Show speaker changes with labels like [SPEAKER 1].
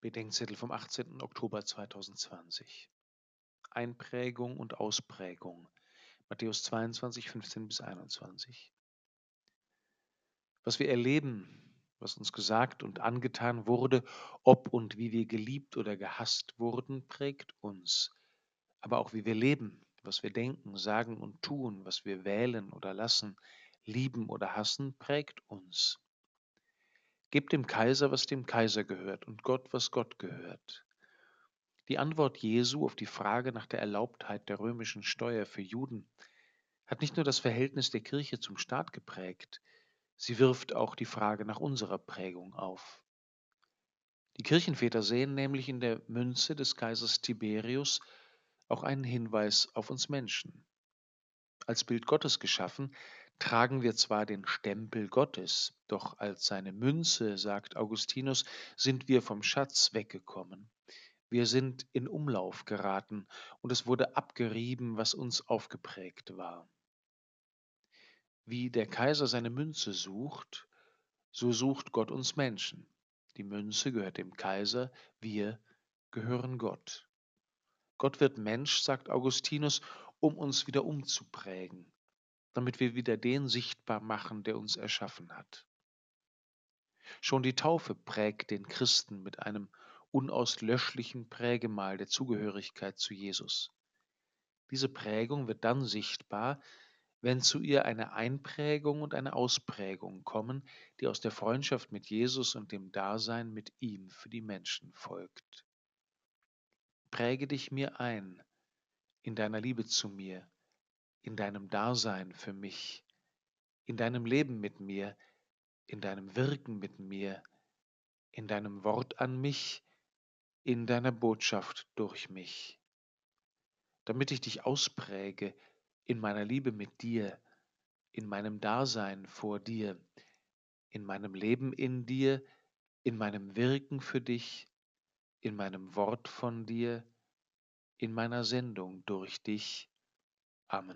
[SPEAKER 1] Bedenkzettel vom 18. Oktober 2020. Einprägung und Ausprägung. Matthäus 22, 15 bis 21. Was wir erleben, was uns gesagt und angetan wurde, ob und wie wir geliebt oder gehasst wurden, prägt uns. Aber auch wie wir leben, was wir denken, sagen und tun, was wir wählen oder lassen, lieben oder hassen, prägt uns. Gebt dem Kaiser, was dem Kaiser gehört, und Gott, was Gott gehört. Die Antwort Jesu auf die Frage nach der Erlaubtheit der römischen Steuer für Juden hat nicht nur das Verhältnis der Kirche zum Staat geprägt, sie wirft auch die Frage nach unserer Prägung auf. Die Kirchenväter sehen nämlich in der Münze des Kaisers Tiberius auch einen Hinweis auf uns Menschen. Als Bild Gottes geschaffen, tragen wir zwar den Stempel Gottes, doch als seine Münze, sagt Augustinus, sind wir vom Schatz weggekommen. Wir sind in Umlauf geraten und es wurde abgerieben, was uns aufgeprägt war. Wie der Kaiser seine Münze sucht, so sucht Gott uns Menschen. Die Münze gehört dem Kaiser, wir gehören Gott. Gott wird Mensch, sagt Augustinus, um uns wieder umzuprägen, damit wir wieder den sichtbar machen, der uns erschaffen hat. Schon die Taufe prägt den Christen mit einem unauslöschlichen Prägemal der Zugehörigkeit zu Jesus. Diese Prägung wird dann sichtbar, wenn zu ihr eine Einprägung und eine Ausprägung kommen, die aus der Freundschaft mit Jesus und dem Dasein mit ihm für die Menschen folgt. Präge dich mir ein in deiner Liebe zu mir, in deinem Dasein für mich, in deinem Leben mit mir, in deinem Wirken mit mir, in deinem Wort an mich, in deiner Botschaft durch mich, damit ich dich auspräge in meiner Liebe mit dir, in meinem Dasein vor dir, in meinem Leben in dir, in meinem Wirken für dich, in meinem Wort von dir, in meiner Sendung durch dich. Amen.